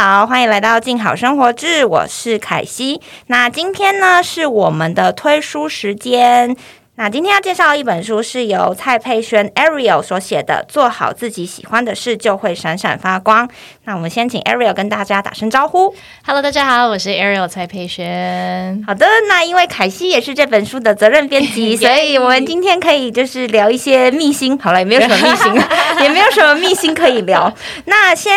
好，欢迎来到静好生活志，我是凯西。那今天呢是我们的推书时间。那今天要介绍一本书是由蔡佩轩 Ariel 所写的《做好自己喜欢的事，就会闪闪发光》。那我们先请 Ariel 跟大家打声招呼。Hello，大家好，我是 Ariel 蔡佩轩。好的，那因为凯西也是这本书的责任编辑，所以我们今天可以就是聊一些秘辛。好了，也没有什么秘辛，也没有什么秘辛可以聊。那先。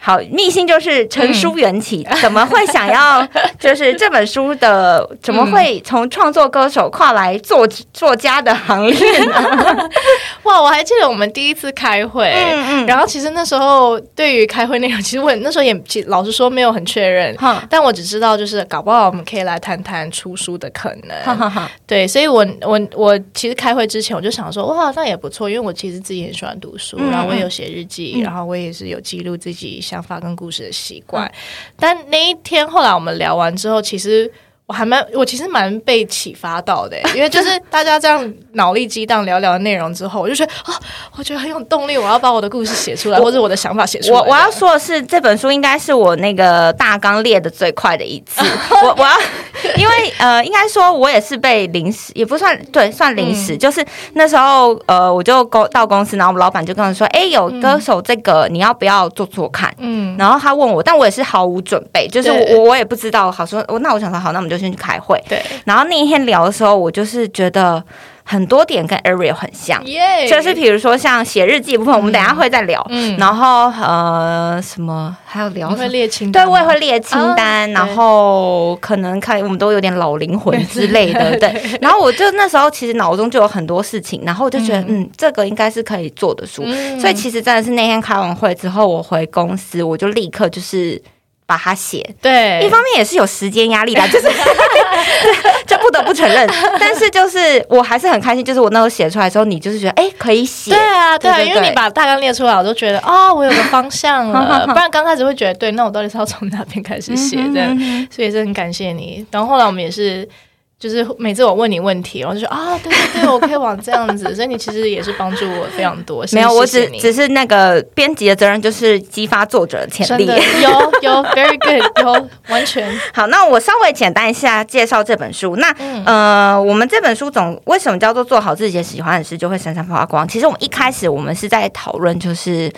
好，逆心就是成书缘起，怎么会想要 就是这本书的，怎么会从创作歌手跨来作作家的行列呢？哇，我还记得我们第一次开会，嗯嗯。然后其实那时候对于开会内容，其实我那时候也其老实说没有很确认，哈。但我只知道就是搞不好我们可以来谈谈出书的可能。对，所以我我我其实开会之前我就想说，哇，那也不错，因为我其实自己很喜欢读书，嗯然后我也有写日记，然后我也是有记录自己想法跟故事的习惯。但那一天后来我们聊完之后，其实。我还蛮，我其实蛮被启发到的，因为就是大家这样脑力激荡聊聊的内容之后，我就觉得啊，我觉得很有动力，我要把我的故事写出来，或者我的想法写出来。我我要说的是，这本书应该是我那个大纲列的最快的一次。我我要，因为呃，应该说我也是被临时，也不算对，算临时，就是那时候呃，我就公到公司，然后我们老板就跟我说，哎，有歌手这个你要不要做做看？嗯，然后他问我，但我也是毫无准备，就是我我也不知道。好说，我那我想说好，那我们就先去开会。对，然后那一天聊的时候，我就是觉得很多点跟 Ariel 很像。耶就是比如说像写日记部分，我们等一下会再聊。嗯然后呃，什么还有聊会？列清单，对，我也会列清单，啊然后可能看我们都有点老灵魂 之类的，对。然后我就那时候其实脑中就有很多事情，然后我就觉得，嗯这个应该是可以做的书。嗯所以其实真的是那天开完会之后，我回公司，我就立刻就是把它写。对，一方面也是有时间压力的，就是 就不得不承认。但是就是我还是很开心，就是我那时候写出来的时候，你就是觉得哎、可以写对，啊，对啊，因为你把大纲列出来，我都觉得啊、我有个方向了。不然刚开始会觉得，对，那我到底是要从哪边开始写？这样，所以也是很感谢你。然后后来我们也是。就是每次我问你问题，我就说啊，对对对，我可以往这样子，所以你其实也是帮助我非常多。没有，我只只是那个编辑的责任就是激发作者的潜力。有有 very good 有完全好，那我稍微简单一下介绍这本书。那、嗯呃，我们这本书总为什么叫做做好自己喜欢的事就会闪闪发光？其实我们一开始我们是在讨论就是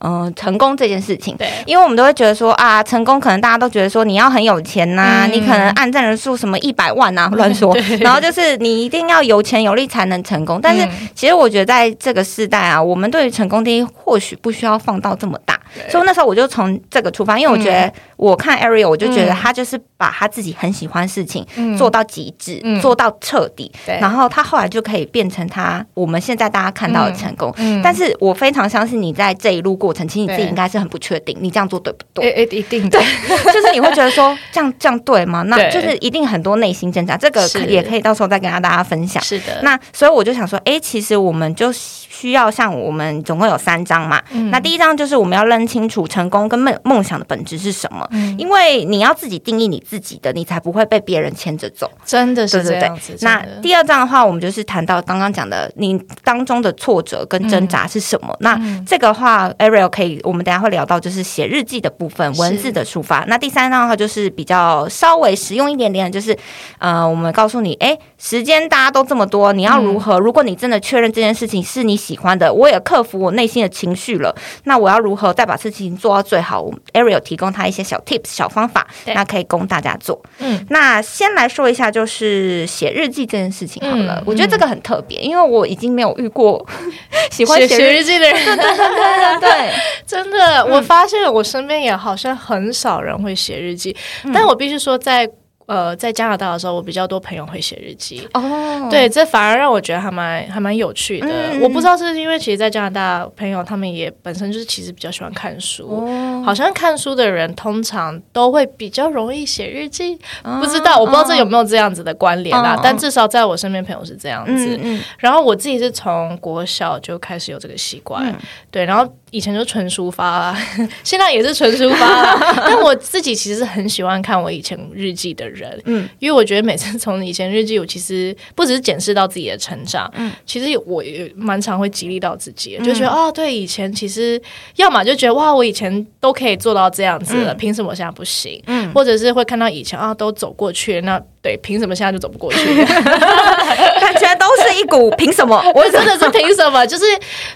嗯、呃成功这件事情。对。因为我们都会觉得说啊，成功可能大家都觉得说你要很有钱呐、嗯。你可能按赞人数什么一百万呐、乱说，然后就是你一定要有钱有力才能成功。但是嗯。其实我觉得在这个时代啊，我们对于成功定义或许不需要放到这么大，所以那时候我就从这个出发，因为我觉得我看 Ariel，我就觉得嗯。他就是把他自己很喜欢的事情嗯。做到极致，嗯。做到彻底，对。然后他后来就可以变成他我们现在大家看到的成功。嗯。但是我非常相信你在这一路过程，其实你自己应该是很不确定，你这样做对不对？一定对，就是你会觉得说这样这样对吗？那就是一定很多内心挣扎，这个可也可以到时候再跟大家分享。是的，那所以我就想说，哎，其实我们就需要像我们总共有三章嘛。嗯那第一章就是我们要认清楚成功跟梦梦想的本质是什么，嗯因为你要自己定义你自己的，你才不会被别人牵着走。真的是这样子。那第二章的话，我们就是谈到刚刚讲的，你当中的挫折跟挣扎是什么。嗯那这个话，Ariel 可以，我们等下会聊到，就是写日记的部分，文字的抒发。那第三张的话，就是比较稍微实用一点点的，就是呃，我们告诉你，哎，时间大家都这么多，你要如何？如果你真的确认这件事情是你喜欢的，我也克服我内心的情绪了，那我要如何再把事情做到最好我们？Ariel 提供他一些小 tips、小方法，那可以供大家做。嗯，那先来说一下，就是写日记这件事情好了。嗯我觉得这个很特别，因为我已经没有遇过 喜欢写日日记的人，对对对对，真的，我发现我身边也好像很少人会写日记，嗯。但我必须说在。呃，在加拿大的时候，我比较多朋友会写日记，哦，对，这反而让我觉得还蛮还蛮有趣的。嗯我不知道是因为其实，在加拿大朋友他们也本身就是其实比较喜欢看书，哦，好像看书的人通常都会比较容易写日记。哦不知道，我不知道这有没有这样子的关联啦，哦但至少在我身边朋友是这样子。然后我自己是从国小就开始有这个习惯，嗯。对，然后以前就纯抒发啦，现在也是纯抒发啦。但我自己其实很喜欢看我以前日记的人，嗯因为我觉得每次从以前日记，我其实不只是检视到自己的成长，嗯其实我也蛮常会激励到自己，就觉得哦，对，以前其实要么就觉得哇，我以前都可以做到这样子了，凭什么现在不行？嗯，或者是会看到以前啊都走过去，那对，凭什么现在就走不过去？感觉都是一股 凭什么？我真的是凭什么？就是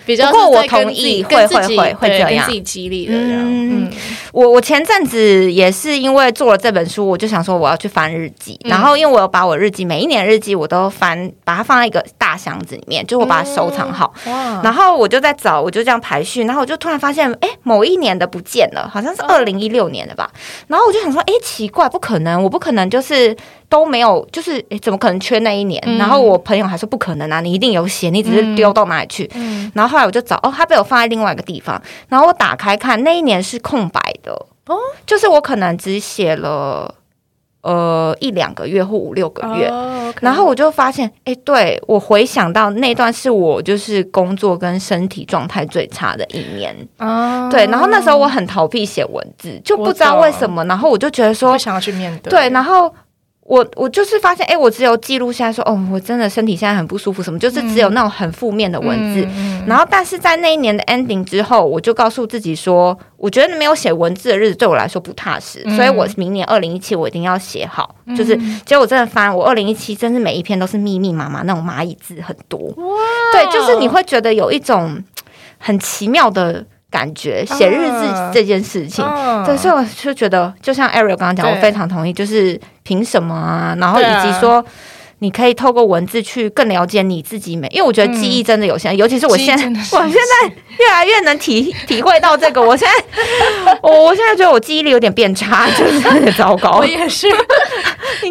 比较，不过我同意会会会会这样，自己激励的。嗯，我我前阵子也是因为做了这本书，我就想说我要去翻日记，然后因为我有把我日记每一年日记我都翻，把它放在一个大箱子里面，就我把它收藏好。哇！然后我就在找，我就这样排序，然后我就突然发现，哎，某一年的不见了，好像是二零一六年的吧。然后我就想说，哎，奇怪，不可能，我不可能就是都没有，就是哎，怎么可能缺那一年？然后我朋友还说不可能啊，你一定有写，你只是丢到哪里去。然后后来我就找，哦，他被我放在另外一个地方。然后我打开看，那一年是空白的，哦，就是我可能只写了。呃，一两个月或五六个月，然后我就发现，哎，对我回想到那段是我就是工作跟身体状态最差的一年，对，然后那时候我很逃避写文字，就不知道为什么，然后我就觉得说，想要去面对，对，然后。我我就是发现，哎，我只有记录下来说，哦，我真的身体现在很不舒服，什么就是只有那种很负面的文字。然后，但是在那一年的 ending 之后，我就告诉自己说，我觉得没有写文字的日子对我来说不踏实，所以我明年二零一七我一定要写好。就是，结果我真的翻，我二零一七真是每一篇都是密密麻麻那种蚂蚁字很多。哇，对，就是你会觉得有一种很奇妙的。感觉写日志这件事情，对，所以我就觉得，就像 Ariel 刚刚讲，我非常同意，就是凭什么啊？然后以及说。你可以透过文字去更了解你自己美，因为我觉得记忆真的有限，尤其是我现在，我现在越来越能体体会到这个。我现在，我我现在觉得我记忆力有点变差，就是糟糕。我也是。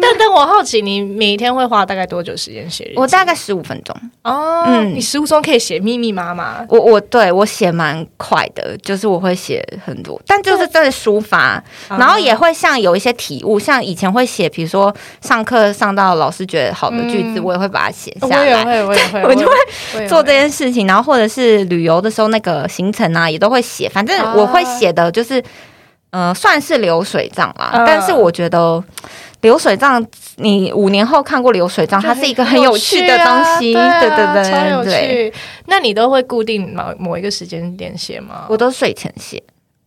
但但我好奇，你每天会花大概多久时间写？我大概十五分钟。哦，嗯，你十五分钟可以写密密麻麻。我我对我写蛮快的，就是我会写很多，但就是真的抒发，然后也会像有一些体悟，像以前会写，比如说上课上到老师觉得。好的句子，我也会把它写下来。我也会，我也会，我就会做这件事情。然后或者是旅游的时候，那个行程啊，也都会写。反正我会写的就是，呃，算是流水账啦。但是我觉得流水账，你五年后看过流水账，它是一个很有趣的东西。对对对，超有趣。那你都会固定某某一个时间点写吗？我都睡前写。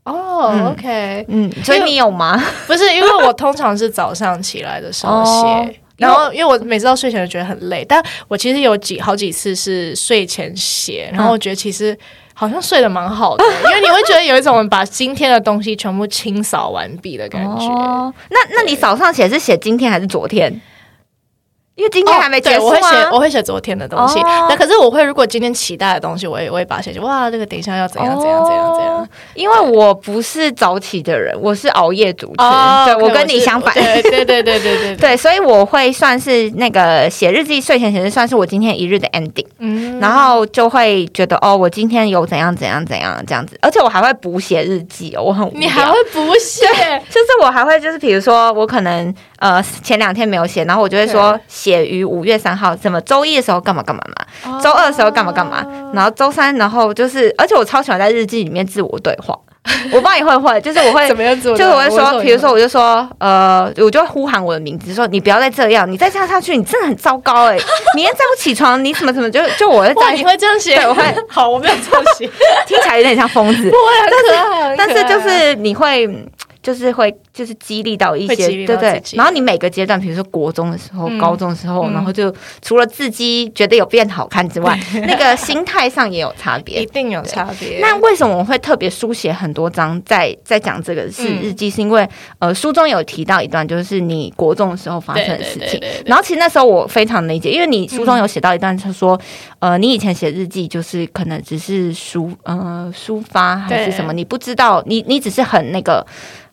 哦，OK，嗯，所以你有吗？不是，因为我通常是早上起来的时候写。然后，因为我每次到睡前就觉得很累，但我其实有几好几次是睡前写，然后我觉得其实好像睡得蛮好的，因为你会觉得有一种把今天的东西全部清扫完毕的感觉。那那你早上写是写今天还是昨天？因为今天还没结束我会写，我会写昨天的东西。那可是我会，如果今天期待的东西，我也会把它写。哇，这个等一下要怎样怎样怎样怎样？因为我不是早起的人，我是熬夜族群。对我跟你相反。对对对对对对 对，所以我会算是那个写日记，睡前写日算是我今天一日的 ending。嗯，然后就会觉得哦，我今天有怎样怎样怎样这样子，而且我还会补写日记哦，我很你还会补写？就是我还会就是比如说我可能。呃，前两天没有写，然后我就会说写于五月三号，怎么周一的时候干嘛干嘛嘛，周二的时候干嘛干嘛，然后周三，然后就是，而且我超喜欢在日记里面自我对话。我帮你会会，就是我会怎么样做？就是我会说，比如说，我就说，呃，我就会呼喊我的名字，说你不要再这样，你再这样下去，你真的很糟糕哎！明天再不起床，你怎么怎么就就我会在你会这样写？我会 好，我没有这样写，听起来有点像疯子，不会，但是但是就是你会。就是会，就是激励到一些，对对。然后你每个阶段，比如说国中的时候、高中的时候，然后就除了自己觉得有变好看之外，那个心态上也有差别，一定有差别。那为什么我会特别书写很多章在在讲这个是日记？是因为呃，书中有提到一段，就是你国中的时候发生的事情。然后其实那时候我非常理解，因为你书中有写到一段，他说呃，你以前写日记就是可能只是抒呃抒发还是什么，你不知道，你你只是很那个。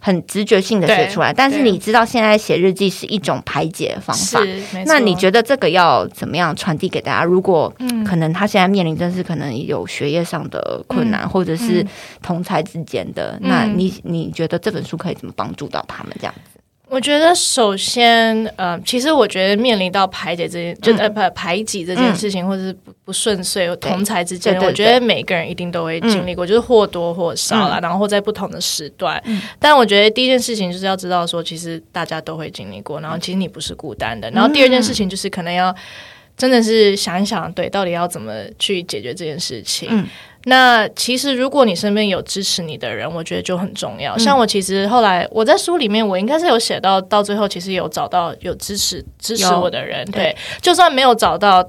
很直觉性的写出来，但是你知道现在写日记是一种排解方法，那你觉得这个要怎么样传递给大家？如果可能他现在面临的是可能有学业上的困难，或者是同才之间的，那你你觉得这本书可以怎么帮助到他们这样子？我觉得首先，呃，其实我觉得面临到排解这件，就呃排排挤这件事情，或者是不不顺遂，同才之间，我觉得每个人一定都会经历过，就是或多或少啦，然后在不同的时段。但我觉得第一件事情就是要知道说，其实大家都会经历过，然后其实你不是孤单的。然后第二件事情就是可能要真的是想一想，对，到底要怎么去解决这件事情。那其实如果你身边有支持你的人，我觉得就很重要。像我其实后来我在书里面，我应该是有写到，到最后其实有找到有支持支持我的人。对，就算没有找到，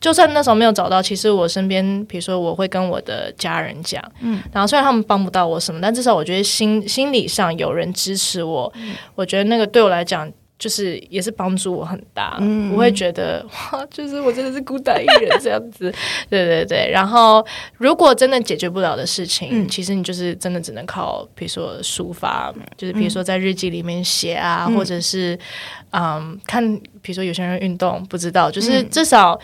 就算那时候没有找到，其实我身边，比如说我会跟我的家人讲，嗯，然后虽然他们帮不到我什么，但至少我觉得心心理上有人支持我，我觉得那个对我来讲。就是也是帮助我很大，我会觉得哇，就是我真的是孤单一人这样子，对对对。然后如果真的解决不了的事情，其实你就是真的只能靠，比如说抒发，就是比如说在日记里面写啊，或者是嗯，看，比如说有些人运动，不知道，就是至少。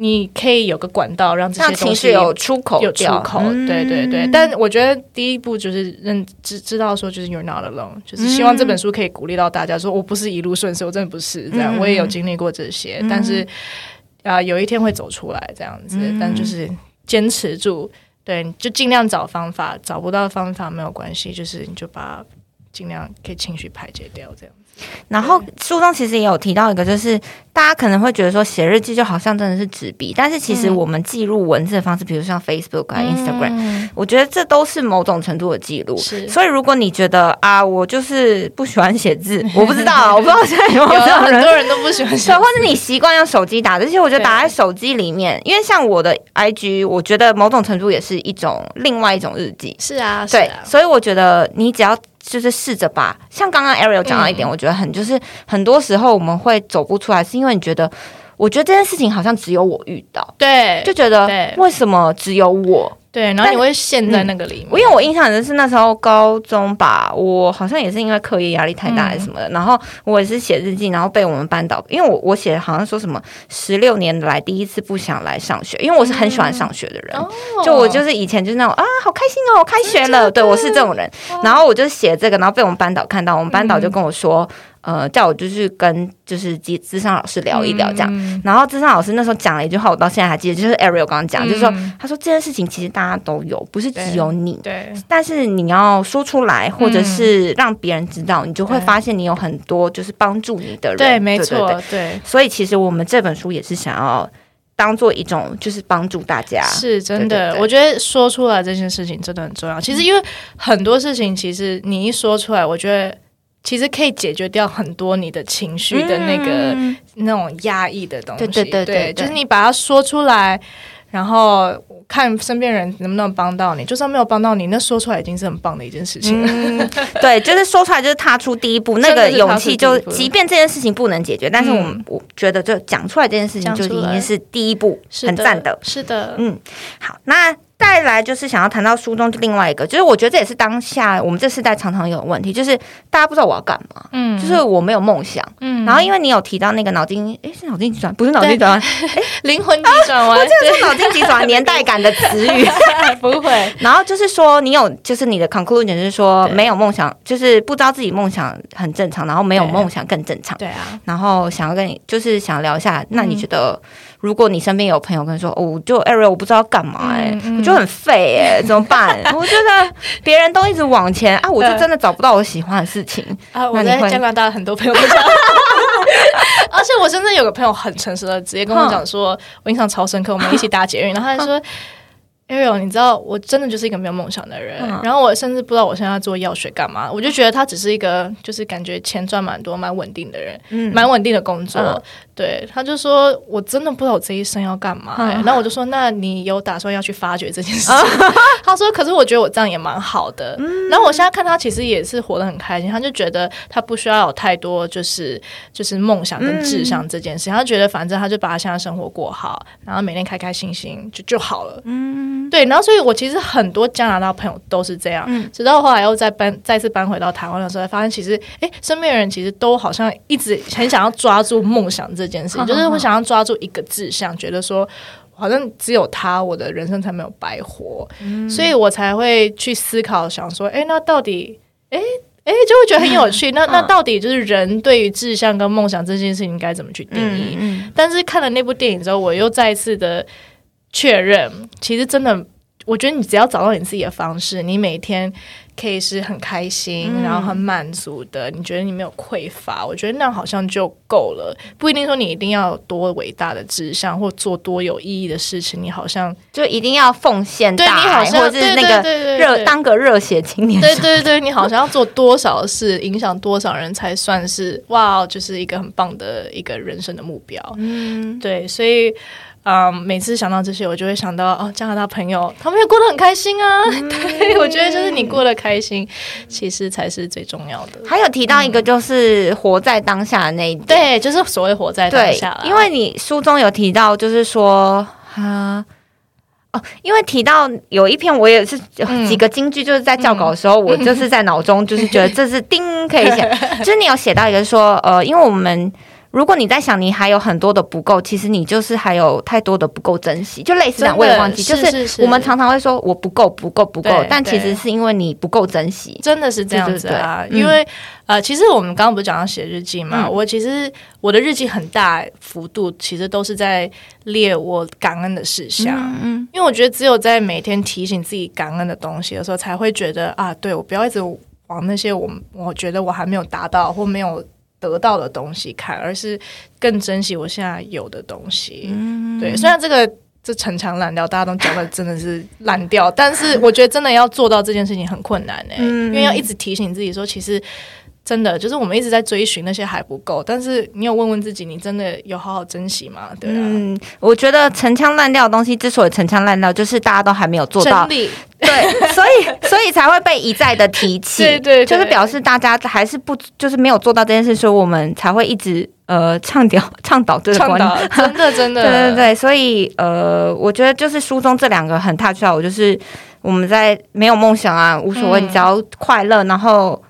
你可以有个管道让这些东西有出口，有出口，对对对。但我觉得第一步就是认知知道说，就是 you're not alone，就是希望这本书可以鼓励到大家，说我不是一路顺遂，我真的不是这样，我也有经历过这些，但是啊，有一天会走出来这样子，但就是坚持住，对，就尽量找方法，找不到方法没有关系，就是你就把尽量给情绪排解掉这样。然后书中其实也有提到一个，就是大家可能会觉得说写日记就好像真的是纸笔，但是其实我们记录文字的方式，比如像 Facebook 啊、Instagram，我觉得这都是某种程度的记录。所以如果你觉得啊，我就是不喜欢写字，我不知道，我不知道现在有没有很多人都不喜欢写，或者你习惯用手机打，而且我觉得打在手机里面，因为像我的 IG，我觉得某种程度也是一种另外一种日记。是啊，对，所以我觉得你只要。就是试着把，像刚刚 Ariel 讲到一点，我觉得很就是很多时候我们会走不出来，是因为你觉得，我觉得这件事情好像只有我遇到，对，就觉得为什么只有我。对，然后你会陷在那个里面。因为我印象的是那时候高中吧，我好像也是因为课业压力太大还是什么的，然后我也是写日记，然后被我们班导，因为我我写好像说什么十六年来第一次不想来上学，因为我是很喜欢上学的人，就我就是以前就是那种啊好开心哦，开学了，对我是这种人，然后我就写这个，然后被我们班导看到，我们班导就跟我说。呃，叫我就是跟就是资资商老师聊一聊这样，然后资商老师那时候讲了一句话，我到现在还记得，就是 Ariel 刚刚讲，就是说他说这件事情其实大家都有，不是只有你，对，但是你要说出来，或者是让别人知道，你就会发现你有很多就是帮助你的人，对，没错，对，所以其实我们这本书也是想要当做一种就是帮助大家，是真的，我觉得说出来这件事情真的很重要。其实因为很多事情，其实你一说出来，我觉得。其实可以解决掉很多你的情绪的那个那种压抑的东西，对对对，就是你把它说出来，然后看身边人能不能帮到你。就算没有帮到你，那说出来已经是很棒的一件事情了。对，就是说出来就是踏出第一步，那个勇气就，即便这件事情不能解决，但是我们我觉得就讲出来这件事情就已经是第一步，很赞的。是的，嗯，好，那。再来就是想要谈到书中另外一个，就是我觉得这也是当下我们这世代常常有问题，就是大家不知道我要干嘛，嗯，就是我没有梦想，嗯，然后因为你有提到那个脑筋，诶，是脑筋急转，不是脑筋急转弯，灵魂急转弯，我记得是脑筋急转年代感的词语，不会。然后就是说你有，就是你的 conclusion 就是说没有梦想，就是不知道自己梦想很正常，然后没有梦想更正常，对啊。然后想要跟你就是想聊一下，那你觉得？如果你身边有朋友跟你说，哦，就 Ariel，我不知道干嘛，哎，我就很废，哎，怎么办？我觉得别人都一直往前啊，我就真的找不到我喜欢的事情啊。我在加拿大很多朋友，而且我真的有个朋友很诚实的，直接跟我讲说，我印象超深刻，我们一起搭捷运，然后他说。Ariel，你知道我真的就是一个没有梦想的人，然后我甚至不知道我现在做药学干嘛，我就觉得他只是一个就是感觉钱赚蛮多、蛮稳定的人，蛮稳定的工作。对，他就说我真的不知道我这一生要干嘛。然后我就说，那你有打算要去发掘这件事情？他说，可是我觉得我这样也蛮好的。然后我现在看他其实也是活得很开心，他就觉得他不需要有太多就是就是梦想跟志向这件事，他觉得反正他就把他现在生活过好，然后每天开开心心就就好了。嗯。对，然后所以，我其实很多加拿大朋友都是这样。直到后来又再搬，再次搬回到台湾的时候，发现其实，哎，身边的人其实都好像一直很想要抓住梦想这件事情，就是会想要抓住一个志向，觉得说，好像只有他，我的人生才没有白活。所以我才会去思考，想说，哎，那到底，哎哎，就会觉得很有趣。那那到底就是人对于志向跟梦想这件事情该怎么去定义？但是看了那部电影之后，我又再一次的。确认，其实真的，我觉得你只要找到你自己的方式，你每天可以是很开心，嗯然后很满足的，你觉得你没有匮乏，我觉得那样好像就够了。不一定说你一定要有多伟大的志向，或做多有意义的事情，你好像就一定要奉献对你大爱，好像或者是那个热当个热血青年。对对对，你好像要做多少事，影响多少人才算是哇，就是一个很棒的一个人生的目标。嗯，对，所以。嗯，每次想到这些，我就会想到哦，加拿大朋友他们也过得很开心啊。对，我觉得就是你过得开心，其实才是最重要的。还有提到一个就是活在当下的那一点，对，就是所谓活在当下啦，因为你书中有提到，就是说啊。哦，因为提到有一篇，我也是嗯几个金句，就是在校稿的时候，我就是在脑中就是觉得这是 叮可以写，就是你有写到一个说，呃，因为我们如果你在想你还有很多的不够，其实你就是还有太多的不够珍惜，就类似这样，我也忘记，就是我们常常会说我不够不够不够，但其实是因为你不够珍惜，真的是这样子啊，对对对。因为、呃，其实我们刚刚不是讲到写日记嘛，嗯。我其实我的日记很大幅度，其实都是在列我感恩的事项。嗯。因为我觉得只有在每天提醒自己感恩的东西的时候，才会觉得啊，对我不要一直往那些我我觉得我还没有达到或没有得到的东西看，而是更珍惜我现在有的东西。嗯对，虽然这个这陈腔滥调，大家都讲的真的是烂掉，但是我觉得真的要做到这件事情很困难哎、嗯因为要一直提醒自己说，其实。真的就是我们一直在追寻那些还不够，但是你有问问自己，你真的有好好珍惜吗？对啊，嗯，我觉得陈腔滥调的东西之所以陈腔滥调，就是大家都还没有做到 对，所以所以才会被一再的提起，对对对。就是表示大家还是不就是没有做到这件事，所以我们才会一直呃倡导 倡导这个观念。真的真的，对对对，所以呃，我觉得就是书中这两个很 touch 到我，就是我们在没有梦想啊，无所谓，嗯。只要快乐，然后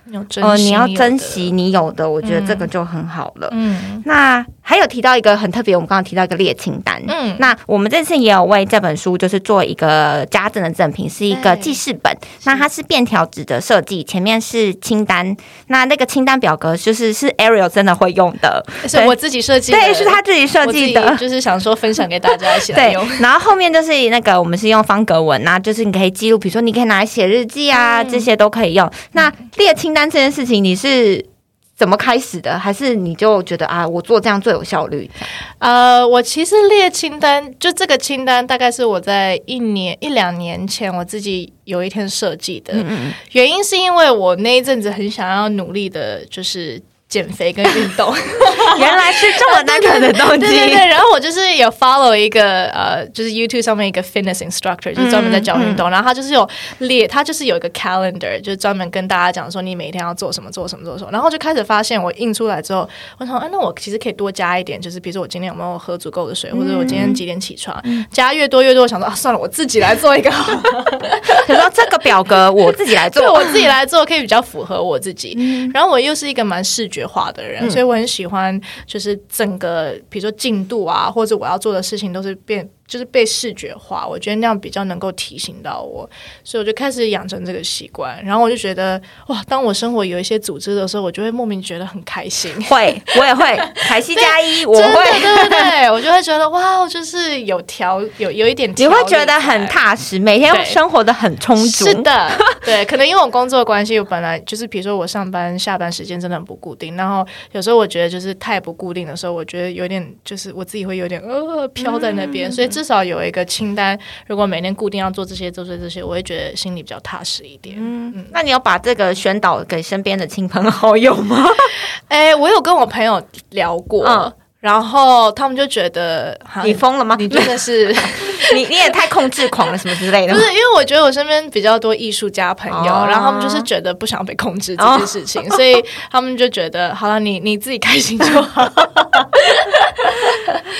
呃，你要珍，惜你有的，我觉得这个嗯就很好了。嗯那还有提到一个很特别，我们刚刚提到一个列清单，嗯，那我们这次也有为这本书就是做一个家政的赠品，是一个对记事本。那它是便条纸的设计，前面是清单。那那个清单表格就是是 Ariel 真的会用的，是我自己设计的，对，是他自己设计的。就是想说分享给大家一起来对 用。，然后后面就是那个我们是用方格文啊，就是你可以记录，比如说你可以拿来写日记啊，嗯这些都可以用。那列清单这件事情，你是怎么开始的？还是你就觉得啊，我做这样最有效率？呃，我其实列清单，就这个清单大概是我在一年一两年前我自己有一天设计的。嗯嗯原因是因为我那一阵子很想要努力的，就是减肥跟运动。嗯，原来是这么单纯的 动机。对对对，然后我就是有 follow 一个呃，就是 YouTube 上面一个 fitness instructor，就是专门在教运动，然后他就是有列，他就是有一个 calendar，就是专门跟大家讲说你每天要做什么做什么做什么，然后就开始发现我印出来之后，我想，哎、那我其实可以多加一点，就是比如说我今天有没有喝足够的水，或者我今天几点起床，加越多越多，我想说啊，算了，我自己来做一个好了。可是说这个表格我自己来做，对我自己来做，可以比较符合我自己。然后我又是一个蛮视觉化的人，所以我很喜欢，就是整个比如说进度啊，或者我要做的事情都是变。就是被视觉化，我觉得那样比较能够提醒到我，所以我就开始养成这个习惯。然后我就觉得，哇，当我生活有一些组织的时候，我就会莫名觉得很开心。会，我也会，凯西加一，我会。对对对，我就会觉得哇，就是有条有有一点，你会觉得很。踏实，每天生活的很充足。是的，对，可能因为我工作关系，我本来就是比如说我上班下班时间真的很不固定，然后有时候我觉得就是太不固定的时候，我觉得有点就是我自己会有点呃飘在那边，所以至少有一个清单，如果每天固定要做这些做这些这些，我会觉得心里比较踏实一点。嗯，那你有把这个宣导给身边的亲朋好友吗？哎、我有跟我朋友聊过。嗯然后他们就觉得，你疯了吗？你真的是 你你也太控制狂了，什么之类的不是，因为我觉得我身边比较多艺术家朋友，哦然后他们就是觉得不想被控制这件事情，所以他们就觉得好了，你你自己开心就好。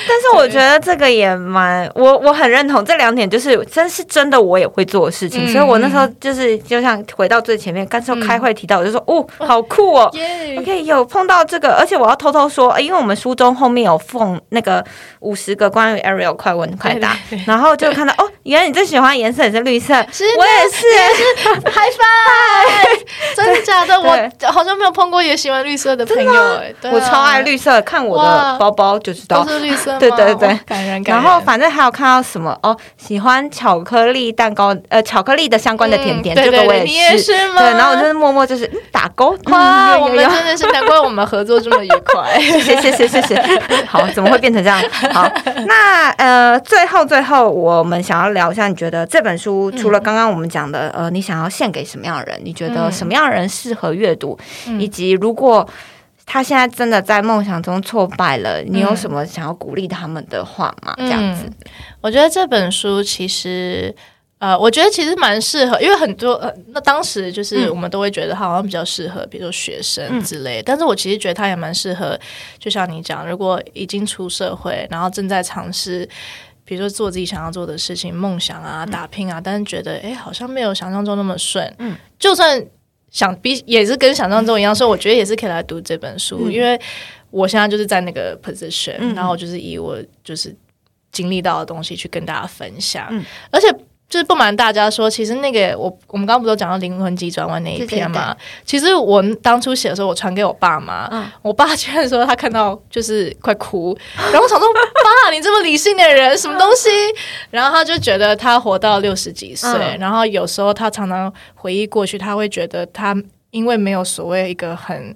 但是我觉得这个也蛮，我我很认同这两点，就是真是真的我也会做的事情，嗯。所以我那时候就是就像回到最前面，刚才开会提到，我就说哦，好酷哦。耶。OK，有碰到这个，而且我要偷偷说，呃因为我们书中后面有放那个五十个关于 Ariel 快问快答，然后就看到哦，原来你最喜欢颜色也是绿色，是我也是。嗨翻，真的假的？我好像没有碰过也喜欢绿色的朋友哎，对啊。我超爱绿色，看我的包包就知道。都。是绿色吗，对对对。然后反正还有看到什么哦，喜欢巧克力蛋糕，呃，巧克力的相关的甜点，这个我也是。吗？对，然后我就是默默就是嗯打勾，哇，我们真的是难怪我们合作这么愉快。谢谢谢谢谢谢。好，怎么会变成这样？好，那呃，最后最后，我们想要聊一下，你觉得这本书除了刚刚我们讲的，呃，你想要献给什么样的人？你觉得嗯什么样的人适合阅读？嗯以及如果他现在真的在梦想中挫败了，你有嗯什么想要鼓励他们的话吗？这样子，我觉得这本书其实。呃，我觉得其实蛮适合，因为很多呃，那当时就是嗯我们都会觉得它好像比较适合，比如说学生嗯之类。但是我其实觉得它也蛮适合，就像你讲，如果已经出社会，然后正在尝试，比如说做自己想要做的事情、梦想啊、打拼啊，但是觉得哎，诶好像没有想象中那么顺。嗯，就算想比也是跟想象中一样，所以我觉得也是可以来读这本书，嗯。因为我现在就是在那个 position，、嗯。然后就是以我就是经历到的东西去跟大家分享，嗯。而且。就是不瞒大家说，其实那个我我们刚刚不都讲到灵魂急转弯那一篇嘛？其实我当初写的时候，我传给我爸妈，嗯我爸居然说他看到就是快哭，然后我想说爸，你这么理性的人，什么东西？然后他就觉得他活到六十几岁，嗯然后有时候他常常回忆过去，他会觉得他因为没有所谓一个很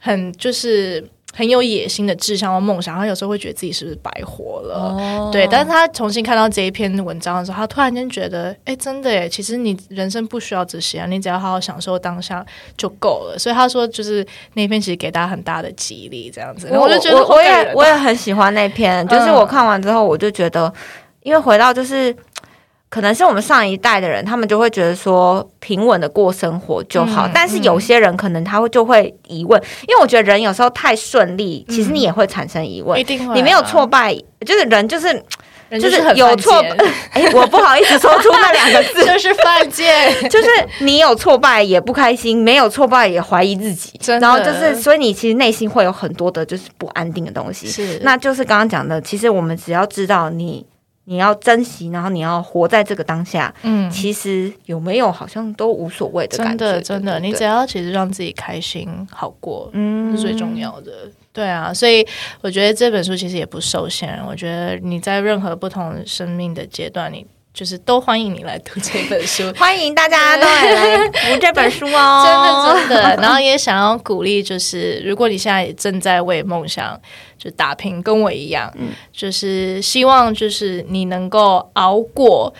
很就是很有野心的志向和梦想，他有时候会觉得自己是不是白活了。哦对，但是他重新看到这一篇文章的时候，他突然间觉得，哎，真的耶，其实你人生不需要这些啊，你只要好好享受当下就够了。所以他说，就是那篇其实给大家很大的激励，这样子。我我就觉得我也我也很喜欢那篇，就是嗯我看完之后，我就觉得，因为回到就是。可能是我们上一代的人，他们就会觉得说平稳的过生活就好，嗯但是有些人可能他会就会疑问，因为我觉得人有时候太顺利，其实你也会产生疑问。一定会啊、你没有挫败，就是人就是就是有挫贱 哎、我不好意思说出那两个字，就是犯贱。就是你有挫败也不开心，没有挫败也怀疑自己，然后就是，所以你其实内心会有很多的就是不安定的东西。是那就是刚刚讲的，其实我们只要知道你你要珍惜，然后你要活在这个当下，嗯，其实有没有好像都无所谓的感觉真觉。的真的，对你只要其实让自己开心好过，嗯是最重要的。对啊，所以我觉得这本书其实也不受限。我觉得你在任何不同生命的阶段，你就是都欢迎你来读这本书。欢迎大家都来来读这本书哦，真的真的，然后也想要鼓励，就是如果你现在也正在为梦想就打拼，跟我一样，嗯就是希望就是你能够熬过。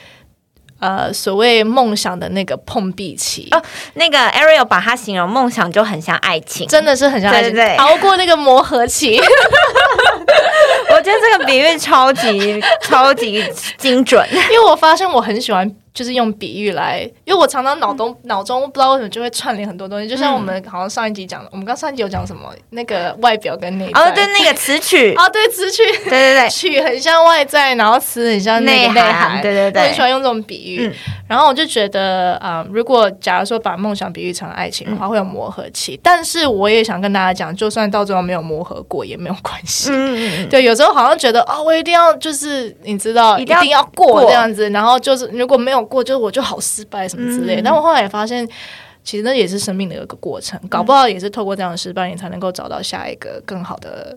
呃，所谓梦想的那个碰壁期，哦那个 Ariel 把它形容梦想就很像爱情，真的是很像爱情对对对熬过那个磨合期。我觉得这个比喻超级超级精准。因为我发现我很喜欢就是用比喻来，因为我常常脑中脑中不知道为什么就会串联很多东西，就像我们好像上一集讲的，我们刚上一集有讲什么那个外表跟内在，哦，对，那个词曲，哦对，词曲。对对对，曲很像外在，然后词很像内内涵涵，对对对。我很喜欢用这种比喻。嗯然后我就觉得，啊、如果假如说把梦想比喻成爱情的话，会有磨合期。但是我也想跟大家讲，就算到最后没有磨合过，也没有关系。嗯嗯嗯，对，有时候好像觉得哦，我一定要就是你知道，一一定要过。过这样子，然后就是如果没有过，就我就好失败什么之类但我后来也发现，其实那也是生命的一个过程，搞不好也是透过这样的失败，你才能够找到下一个更好的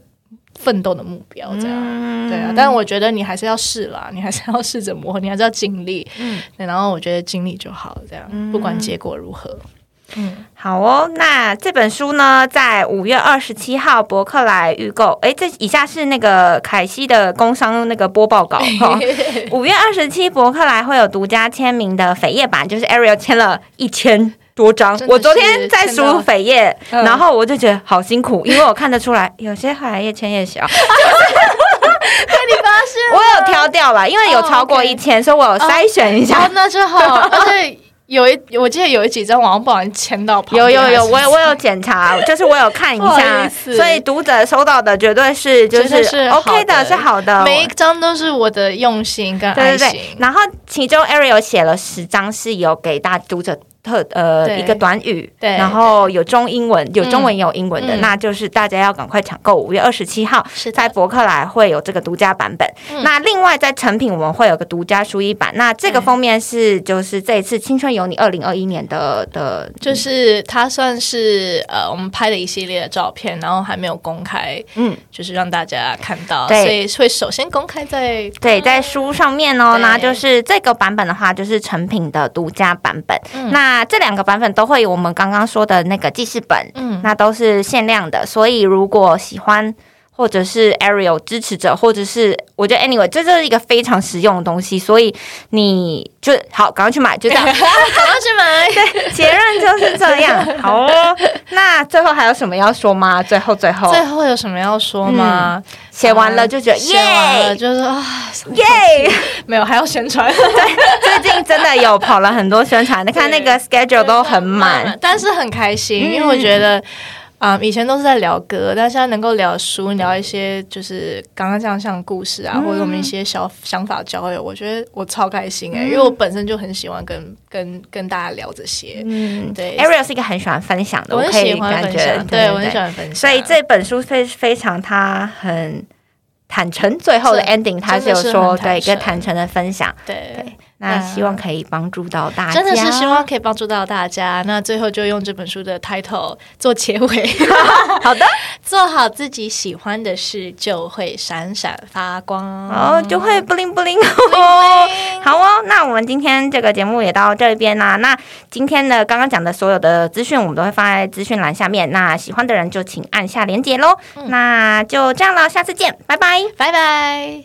奋斗的目标。这样，嗯对啊。但我觉得你还是要试啦，你还是要试着磨，你还是要经历。嗯对然后我觉得经历就好，这样不管结果如何。嗯，好哦，那这本书呢，在五月二十七号博客来预购。诶，这以下是那个凯西的工商那个播报稿哈。五月二十七，博客来会有独家签名的扉页版，就是 Ariel 签了一千多张。我昨天在数扉页，嗯然后我就觉得好辛苦，因为我看得出来有些后来越签越小。你发现我有挑掉了，因为有超过一千，所以我有筛选一下。哦，那就好。而且有一，我记得有一几张网上不小心签到旁，有有有，我有我有检查，就是我有看一下 所以读者收到的绝对是就是 OK 的，的是好的。每一张都是我的用心跟爱心。对对对，然后其中 Ariel 写了十张是有给大读者特呃一个短语，对。然后有中英文，有中文也有英文的，嗯。那就是大家要赶快抢购，五月二十七号在博客来会有这个独家版本。嗯。那另外在成品我们会有个独家书衣版，那这个封面是就是这一次青春有你二零二一年的的就是它算是呃，我们拍了一系列的照片，然后还没有公开，嗯。就是让大家看到，对。所以会首先公开在对，在书上面哦，那就是这个版本的话，就是成品的独家版本。嗯。那这两个版本都会有我们刚刚说的那个记事本，嗯那都是限量的。所以如果喜欢或者是 Ariel 支持者，或者是我觉得 anyway，这就是一个非常实用的东西，所以你就好赶快去买，就这样。赶快去买。对结论就是这样。好哦，那最后还有什么要说吗？最后最后最后有什么要说吗？写完了就觉得写完了耶就是啊，耶。没有还要宣传，对最近真的有跑了很多宣传，你看那个 schedule 都很满。，但是很开心，嗯因为我觉得。啊、以前都是在聊歌，但现在能够聊书，聊一些就是刚刚这样像故事啊，嗯。或者我们一些小想法交流，我觉得我超开心哎、因为我本身就很喜欢跟跟跟大家聊这些，嗯，对，Ariel 是一个很喜欢分享的，我很喜欢分享，，对我很喜欢分享，所以这本书非非常，他很坦诚，最后的 ending 他是有说对一个坦诚的分享，对。那嗯希望可以帮助到大家，真的是希望可以帮助到大家。那最后就用这本书的 title 做结尾。好的，做好自己喜欢的事，就会闪闪发光。哦，就会不灵不灵哦。好哦，那我们今天这个节目也到这边啦。那今天的刚刚讲的所有的资讯，我们都会放在资讯栏下面。那喜欢的人就请按下连结喽。那就这样了，下次见，拜拜。拜拜。